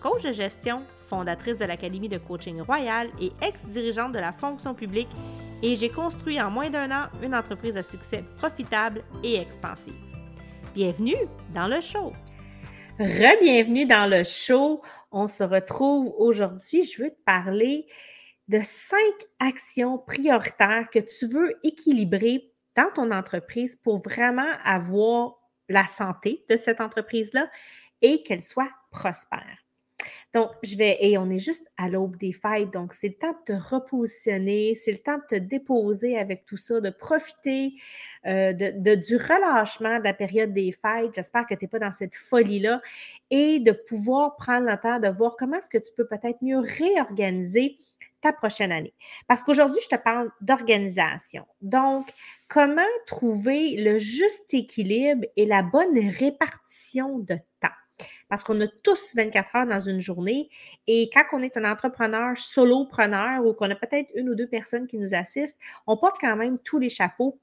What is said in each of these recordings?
coach de gestion, fondatrice de l'Académie de coaching royal et ex-dirigeante de la fonction publique, et j'ai construit en moins d'un an une entreprise à succès profitable et expansive. Bienvenue dans le show! Re-bienvenue dans le show. On se retrouve aujourd'hui. Je veux te parler de cinq actions prioritaires que tu veux équilibrer dans ton entreprise pour vraiment avoir la santé de cette entreprise-là et qu'elle soit prospère. Donc, je vais, et on est juste à l'aube des fêtes, donc c'est le temps de te repositionner, c'est le temps de te déposer avec tout ça, de profiter euh, du relâchement de la période des fêtes. J'espère que tu n'es pas dans cette folie-là et de pouvoir prendre le temps de voir comment est-ce que tu peux peut-être mieux réorganiser ta prochaine année. Parce qu'aujourd'hui, je te parle d'organisation. Donc, comment trouver le juste équilibre et la bonne répartition de temps? Parce qu'on a tous 24 heures dans une journée. Et quand on est un entrepreneur solopreneur ou qu'on a peut-être une ou deux personnes qui nous assistent, on porte quand même tous les chapeaux.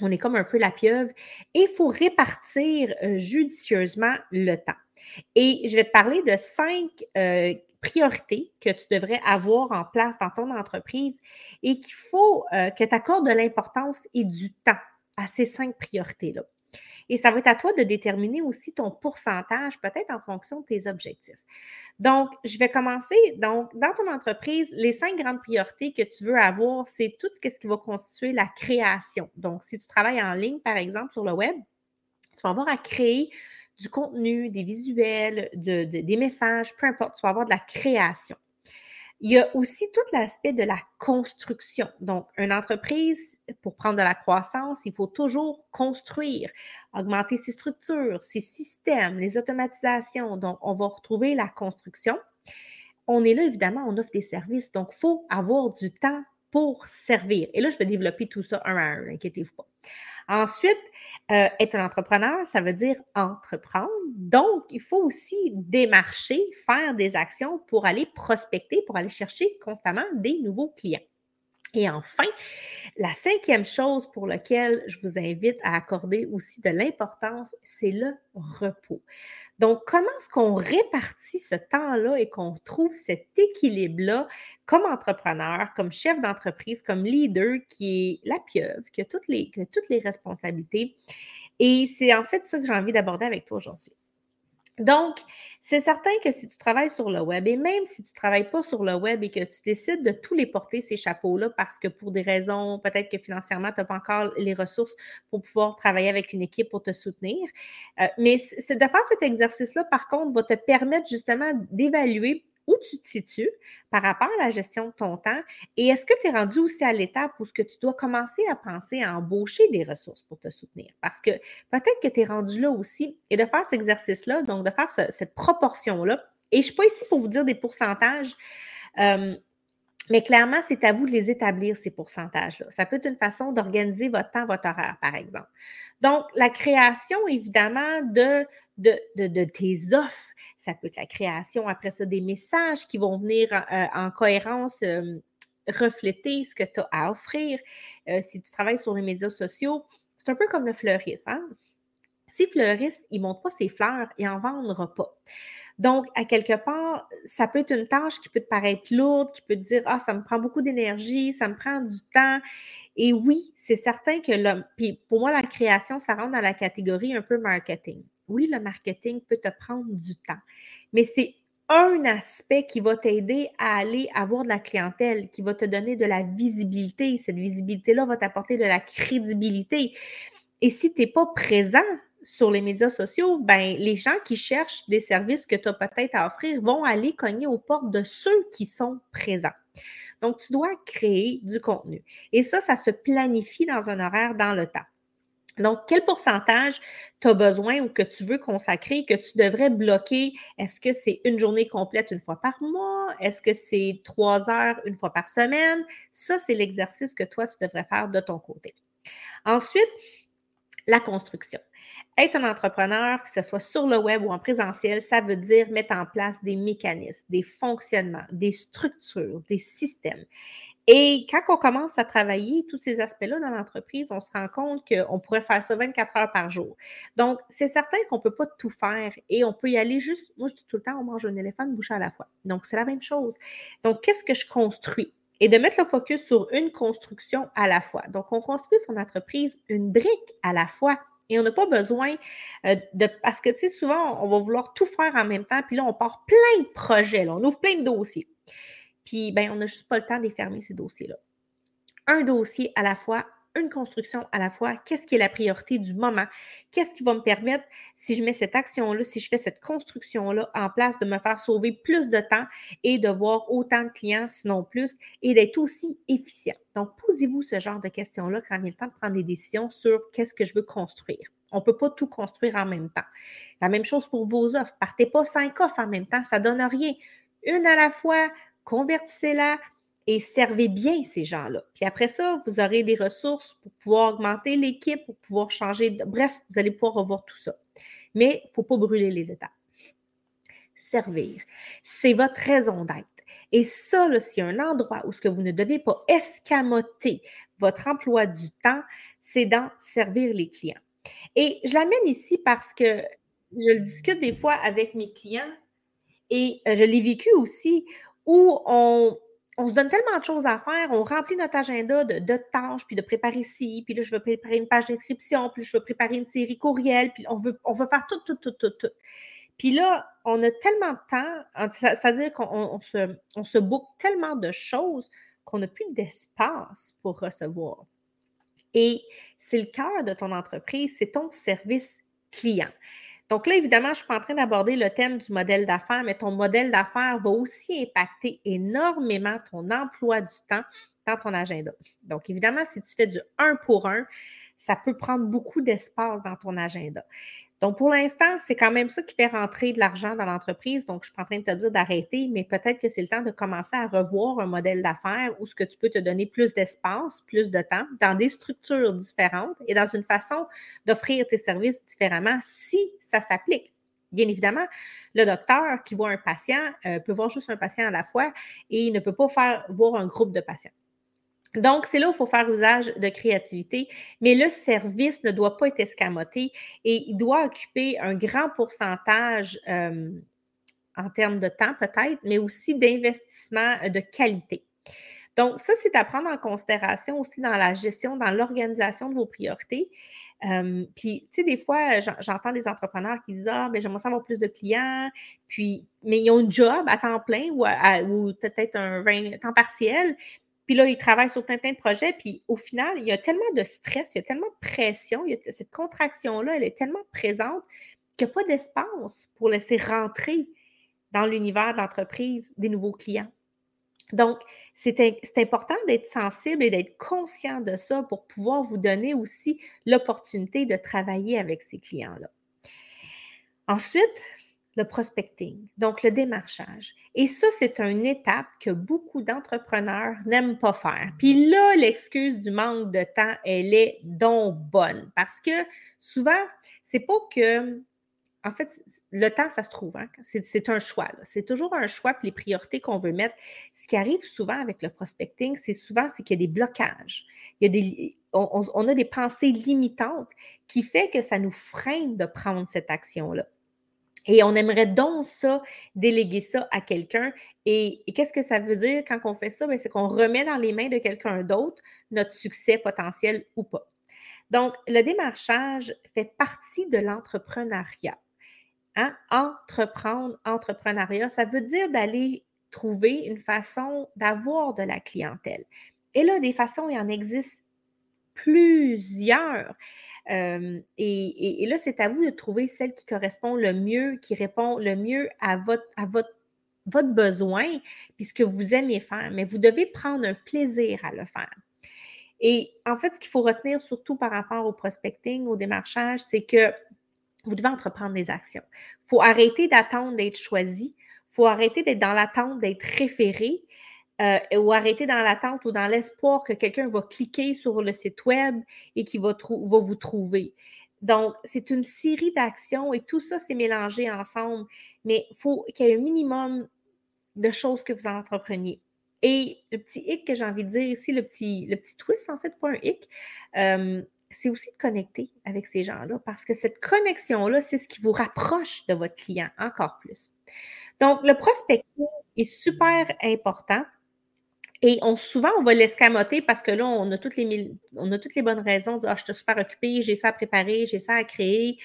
On est comme un peu la pieuvre et il faut répartir euh, judicieusement le temps. Et je vais te parler de cinq euh, priorités que tu devrais avoir en place dans ton entreprise et qu'il faut euh, que tu accordes de l'importance et du temps à ces cinq priorités-là. Et ça va être à toi de déterminer aussi ton pourcentage, peut-être en fonction de tes objectifs. Donc, je vais commencer. Donc, dans ton entreprise, les cinq grandes priorités que tu veux avoir, c'est tout ce qui va constituer la création. Donc, si tu travailles en ligne, par exemple, sur le web, tu vas avoir à créer du contenu, des visuels, des messages, peu importe, tu vas avoir de la création. Il y a aussi tout l'aspect de la construction. Donc, une entreprise, pour prendre de la croissance, il faut toujours construire, augmenter ses structures, ses systèmes, les automatisations. Donc, on va retrouver la construction. On est là, évidemment, on offre des services. Donc, il faut avoir du temps pour servir. Et là, je vais développer tout ça un à un, inquiétez-vous pas. Ensuite, euh, être un entrepreneur, ça veut dire entreprendre. Donc, il faut aussi démarcher, faire des actions pour aller prospecter, pour aller chercher constamment des nouveaux clients. Et enfin, la cinquième chose pour laquelle je vous invite à accorder aussi de l'importance, c'est le repos. Donc, comment est-ce qu'on répartit ce temps-là et qu'on trouve cet équilibre-là comme entrepreneur, comme chef d'entreprise, comme leader qui est la pieuvre, qui a toutes les, qui a toutes les responsabilités? Et c'est en fait ça que j'ai envie d'aborder avec toi aujourd'hui. Donc, c'est certain que si tu travailles sur le web et même si tu ne travailles pas sur le web et que tu décides de tous les porter, ces chapeaux-là, parce que pour des raisons, peut-être que financièrement, tu n'as pas encore les ressources pour pouvoir travailler avec une équipe pour te soutenir. Euh, mais c'est de faire cet exercice-là, par contre, va te permettre justement d'évaluer où tu te situes par rapport à la gestion de ton temps et est-ce que tu es rendu aussi à l'étape où ce que tu dois commencer à penser à embaucher des ressources pour te soutenir? Parce que peut-être que tu es rendu là aussi et de faire cet exercice-là, donc de faire cette proportion-là. Et je ne suis pas ici pour vous dire des pourcentages. Euh, mais clairement, c'est à vous de les établir, ces pourcentages-là. Ça peut être une façon d'organiser votre temps, votre horaire, par exemple. Donc, la création, évidemment, de, de, tes offres, ça peut être la création, après ça, des messages qui vont venir en, euh, cohérence. Euh, refléter ce que tu as à offrir. Euh, si tu travailles sur les médias sociaux, c'est un peu comme le fleuriste. Hein? Si fleuriste, il ne montre pas ses fleurs, il n'en vendra pas. Donc, à quelque part, ça peut être une tâche qui peut te paraître lourde, qui peut te dire, ah, ça me prend beaucoup d'énergie, ça me prend du temps. Et oui, c'est certain que puis pour moi, la création, ça rentre dans la catégorie un peu marketing. Oui, le marketing peut te prendre du temps, mais c'est un aspect qui va t'aider à aller avoir de la clientèle, qui va te donner de la visibilité. Cette visibilité-là va t'apporter de la crédibilité. Et si tu n'es pas présent sur les médias sociaux, ben, les gens qui cherchent des services que tu as peut-être à offrir vont aller cogner aux portes de ceux qui sont présents. Donc, tu dois créer du contenu. Et ça, ça se planifie dans un horaire dans le temps. Donc, quel pourcentage tu as besoin ou que tu veux consacrer, que tu devrais bloquer? Est-ce que c'est une journée complète une fois par mois? Est-ce que c'est trois heures une fois par semaine? Ça, c'est l'exercice que toi, tu devrais faire de ton côté. Ensuite, la construction. Être un entrepreneur, que ce soit sur le web ou en présentiel, ça veut dire mettre en place des mécanismes, des fonctionnements, des structures, des systèmes. Et quand on commence à travailler tous ces aspects-là dans l'entreprise, on se rend compte qu'on pourrait faire ça 24 heures par jour. Donc, c'est certain qu'on ne peut pas tout faire et on peut y aller juste, moi je dis tout le temps, on mange un éléphant une bouche à la fois. Donc, c'est la même chose. Donc, qu'est-ce que je construis? Et de mettre le focus sur une construction à la fois. Donc, on construit son entreprise une brique à la fois. Et on n'a pas besoin euh, de. Parce que, tu sais, souvent, on va vouloir tout faire en même temps, puis là, on part plein de projets, là, on ouvre plein de dossiers. Puis, ben, on n'a juste pas le temps de fermer ces dossiers-là. Un dossier à la fois, une construction à la fois. Qu'est-ce qui est la priorité du moment? Qu'est-ce qui va me permettre, si je mets cette action-là, si je fais cette construction-là en place, de me faire sauver plus de temps et de voir autant de clients, sinon plus, et d'être aussi efficient? Donc, posez-vous ce genre de questions-là quand il est temps de prendre des décisions sur qu'est-ce que je veux construire. On ne peut pas tout construire en même temps. La même chose pour vos offres. Partez pas cinq offres en même temps, ça ne donne rien. Une à la fois, convertissez-la et servez bien ces gens-là. Puis après ça, vous aurez des ressources pour pouvoir augmenter l'équipe, pour pouvoir changer. Bref, vous allez pouvoir revoir tout ça. Mais il ne faut pas brûler les étapes. Servir, c'est votre raison d'être. Et ça, c'est un endroit où ce que vous ne devez pas escamoter votre emploi du temps, c'est dans servir les clients. Et je l'amène ici parce que je le discute des fois avec mes clients et euh, je l'ai vécu aussi où on, se donne tellement de choses à faire, on remplit notre agenda de, tâches, puis de préparer ci, puis là, je veux préparer une page d'inscription, puis je veux préparer une série courriel, puis on veut, on faire tout, tout, tout, tout, tout. Puis là, on a tellement de temps, c'est-à-dire qu'on se, on se boucle tellement de choses qu'on n'a plus d'espace pour recevoir. Et c'est le cœur de ton entreprise, c'est ton service client. Donc là, évidemment, je ne suis pas en train d'aborder le thème du modèle d'affaires, mais ton modèle d'affaires va aussi impacter énormément ton emploi du temps dans ton agenda. Donc, évidemment, si tu fais du un pour un, ça peut prendre beaucoup d'espace dans ton agenda. Donc, pour l'instant, c'est quand même ça qui fait rentrer de l'argent dans l'entreprise. Donc, je suis pas en train de te dire d'arrêter, mais peut-être que c'est le temps de commencer à revoir un modèle d'affaires où ce que tu peux te donner plus d'espace, plus de temps, dans des structures différentes et dans une façon d'offrir tes services différemment si ça s'applique. Bien évidemment, le docteur qui voit un patient euh, peut voir juste un patient à la fois et il ne peut pas faire voir un groupe de patients. Donc, c'est là où il faut faire usage de créativité, mais le service ne doit pas être escamoté et il doit occuper un grand pourcentage euh, en termes de temps peut-être, mais aussi d'investissement de qualité. Donc, ça, c'est à prendre en considération aussi dans la gestion, dans l'organisation de vos priorités. Euh, puis, tu sais, des fois, j'entends des entrepreneurs qui disent Ah, ben, j'aimerais avoir plus de clients, puis, mais ils ont un job à temps plein ou peut-être un temps partiel, puis là, il travaille sur plein, plein de projets. Puis au final, il y a tellement de stress, il y a tellement de pression, il y a cette contraction-là, elle est tellement présente qu'il n'y a pas d'espace pour laisser rentrer dans l'univers d'entreprise des nouveaux clients. Donc, c'est important d'être sensible et d'être conscient de ça pour pouvoir vous donner aussi l'opportunité de travailler avec ces clients-là. Ensuite, le prospecting, donc le démarchage. Et ça, c'est une étape que beaucoup d'entrepreneurs n'aiment pas faire. Puis là, l'excuse du manque de temps, elle est donc bonne parce que souvent, c'est pas que en fait, le temps, ça se trouve. Hein? C'est un choix. C'est toujours un choix, puis les priorités qu'on veut mettre. Ce qui arrive souvent avec le prospecting, c'est souvent qu'il y a des blocages. Il y a des, on, on, a des pensées limitantes qui fait que ça nous freine de prendre cette action-là. Et on aimerait donc ça, déléguer ça à quelqu'un. Et, qu'est-ce que ça veut dire quand on fait ça? C'est qu'on remet dans les mains de quelqu'un d'autre notre succès potentiel ou pas. Donc, le démarchage fait partie de l'entrepreneuriat. Hein? Entreprendre, entrepreneuriat, ça veut dire d'aller trouver une façon d'avoir de la clientèle. Et là, des façons, il en existe plusieurs et, là, c'est à vous de trouver celle qui correspond le mieux, qui répond le mieux à votre, à votre, votre besoin, puisque vous aimez faire. Mais vous devez prendre un plaisir à le faire. Et en fait, ce qu'il faut retenir surtout par rapport au prospecting, au démarchage, c'est que vous devez entreprendre des actions. Il faut arrêter d'attendre d'être choisi. Il faut arrêter d'être dans l'attente d'être référé. Euh, ou arrêter dans l'attente ou dans l'espoir que quelqu'un va cliquer sur le site web et qu'il va, va, vous trouver. Donc, c'est une série d'actions et tout ça, c'est mélangé ensemble, mais il faut qu'il y ait un minimum de choses que vous entrepreniez. Et le petit hic que j'ai envie de dire ici, le petit, le petit twist, en fait, pas un hic, euh, c'est aussi de connecter avec ces gens-là parce que cette connexion-là, c'est ce qui vous rapproche de votre client encore plus. Donc, le prospecting est super important. Et souvent, on va l'escamoter parce que là, on a toutes les, on a toutes les bonnes raisons de dire Ah, je suis super occupée, j'ai ça à préparer, j'ai ça à créer.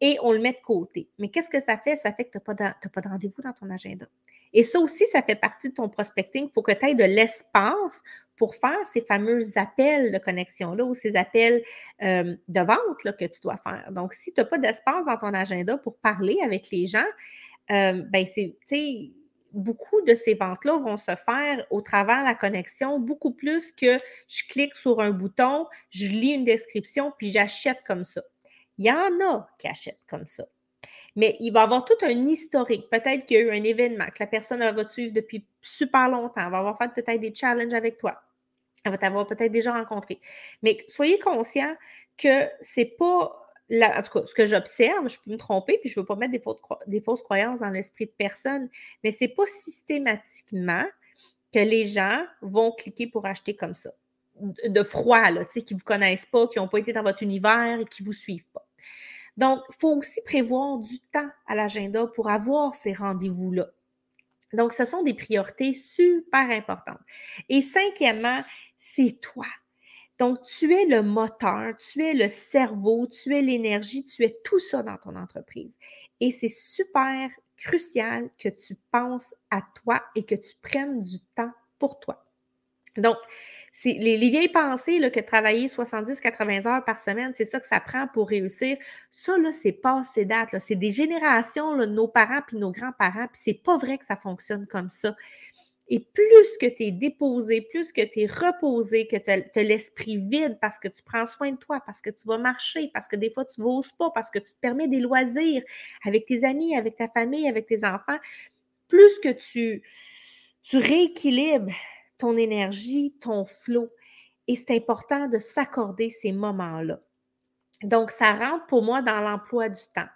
Et on le met de côté. Mais qu'est-ce que ça fait? Ça fait que tu n'as pas de, pas de rendez-vous dans ton agenda. Et ça aussi, ça fait partie de ton prospecting. Il faut que tu aies de l'espace pour faire ces fameux appels de connexion-là ou ces appels euh, de vente là, que tu dois faire. Donc, si tu n'as pas d'espace dans ton agenda pour parler avec les gens, euh, ben c'est, tu sais, beaucoup de ces ventes-là vont se faire au travers de la connexion, beaucoup plus que je clique sur un bouton, je lis une description, puis j'achète comme ça. Il y en a qui achètent comme ça. Mais il va y avoir tout un historique. Peut-être qu'il y a eu un événement, que la personne va te suivre depuis super longtemps, elle va avoir fait peut-être des challenges avec toi. Elle va t'avoir peut-être déjà rencontré. Mais soyez conscient que c'est pas en tout cas, ce que j'observe, je peux me tromper, puis je ne veux pas mettre des, fausses, croyances dans l'esprit de personne, mais ce n'est pas systématiquement que les gens vont cliquer pour acheter comme ça. De froid, là, qui ne vous connaissent pas, qui n'ont pas été dans votre univers et qui ne vous suivent pas. Donc, il faut aussi prévoir du temps à l'agenda pour avoir ces rendez-vous-là. Donc, ce sont des priorités super importantes. Et cinquièmement, c'est toi. Donc, tu es le moteur, tu es le cerveau, tu es l'énergie, tu es tout ça dans ton entreprise. Et c'est super crucial que tu penses à toi et que tu prennes du temps pour toi. Donc, les, les, vieilles pensées là, que travailler 70-80 heures par semaine, c'est ça que ça prend pour réussir. Ça, là, c'est passé date. C'est des générations, là, nos parents puis nos grands-parents, puis c'est pas vrai que ça fonctionne comme ça. Et plus que tu es déposé, plus que tu es reposé, que tu as, l'esprit vide parce que tu prends soin de toi, parce que tu vas marcher, parce que des fois tu n'oses pas, parce que tu te permets des loisirs avec tes amis, avec ta famille, avec tes enfants, plus que tu, tu rééquilibres ton énergie, ton flot. Et c'est important de s'accorder ces moments-là. Donc, ça rentre pour moi dans l'emploi du temps.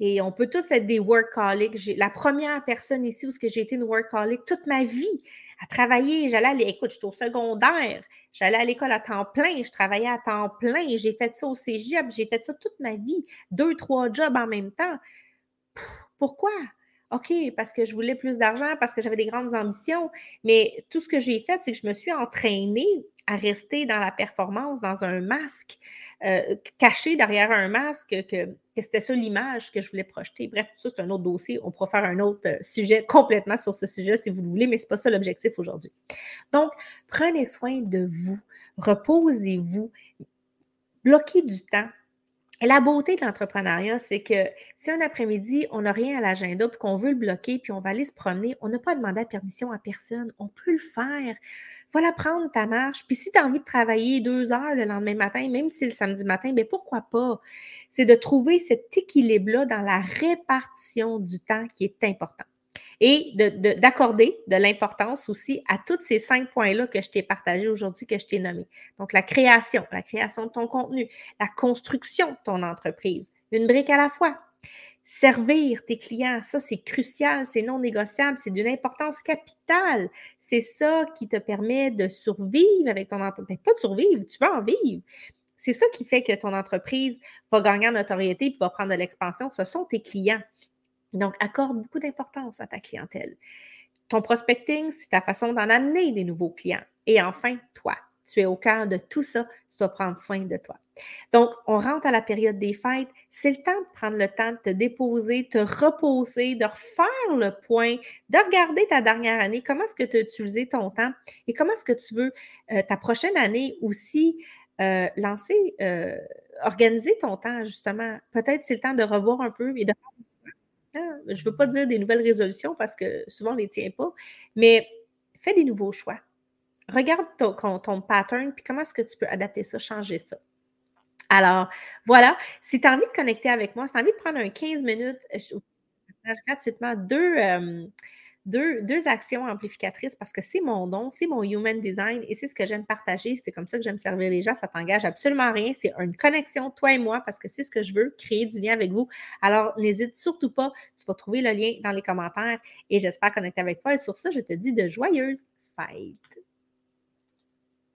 Et on peut tous être des workaholics. La première personne ici où j'ai été une workaholic toute ma vie à travailler, j'allais à l'écoute, j'étais au secondaire, j'allais à l'école à temps plein, je travaillais à temps plein, j'ai fait ça au cégep, j'ai fait ça toute ma vie, deux, trois jobs en même temps. Pourquoi? OK, parce que je voulais plus d'argent, parce que j'avais des grandes ambitions, mais tout ce que j'ai fait, c'est que je me suis entraînée à rester dans la performance, dans un masque, euh, caché derrière un masque, que, c'était ça l'image que je voulais projeter. Bref, ça, c'est un autre dossier. On pourra faire un autre euh, sujet complètement sur ce sujet si vous le voulez, mais ce n'est pas ça l'objectif aujourd'hui. Donc, prenez soin de vous, reposez-vous, bloquez du temps la beauté de l'entrepreneuriat, c'est que si un après-midi, on n'a rien à l'agenda, puis qu'on veut le bloquer, puis on va aller se promener, on n'a pas demandé la permission à personne. On peut le faire. Voilà, prendre ta marche. Puis si tu as envie de travailler deux heures le lendemain matin, même si c'est le samedi matin, bien pourquoi pas? C'est de trouver cet équilibre-là dans la répartition du temps qui est important et d'accorder de, l'importance aussi à tous ces cinq points-là que je t'ai partagés aujourd'hui, que je t'ai nommés. Donc, la création, la création de ton contenu, la construction de ton entreprise, une brique à la fois. Servir tes clients, ça c'est crucial, c'est non négociable, c'est d'une importance capitale. C'est ça qui te permet de survivre avec ton entreprise. Pas de survivre, tu veux en vivre. C'est ça qui fait que ton entreprise va gagner en notoriété et va prendre de l'expansion. Ce sont tes clients. Donc, accorde beaucoup d'importance à ta clientèle. Ton prospecting, c'est ta façon d'en amener des nouveaux clients. Et enfin, toi, tu es au cœur de tout ça, tu dois prendre soin de toi. Donc, on rentre à la période des fêtes. C'est le temps de prendre le temps de te déposer, te reposer, de refaire le point, de regarder ta dernière année, comment est-ce que tu as utilisé ton temps et comment est-ce que tu veux euh, ta prochaine année aussi euh, lancer, euh, organiser ton temps, justement. Peut-être c'est le temps de revoir un peu et de Je ne veux pas dire des nouvelles résolutions parce que souvent on ne les tient pas, mais fais des nouveaux choix. regarde ton, ton pattern, puis comment est-ce que tu peux adapter ça, changer ça. Alors, voilà. Si tu as envie de connecter avec moi, si tu as envie de prendre un 15 minutes, je gratuitement deux, euh, deux, actions amplificatrices parce que c'est mon don, c'est mon human design et c'est ce que j'aime partager. C'est comme ça que j'aime servir les gens. Ça t'engage absolument rien. C'est une connexion, toi et moi, parce que c'est ce que je veux, créer du lien avec vous. Alors, n'hésite surtout pas. Tu vas trouver le lien dans les commentaires et j'espère connecter avec toi. Et sur ça, je te dis de joyeuses fêtes.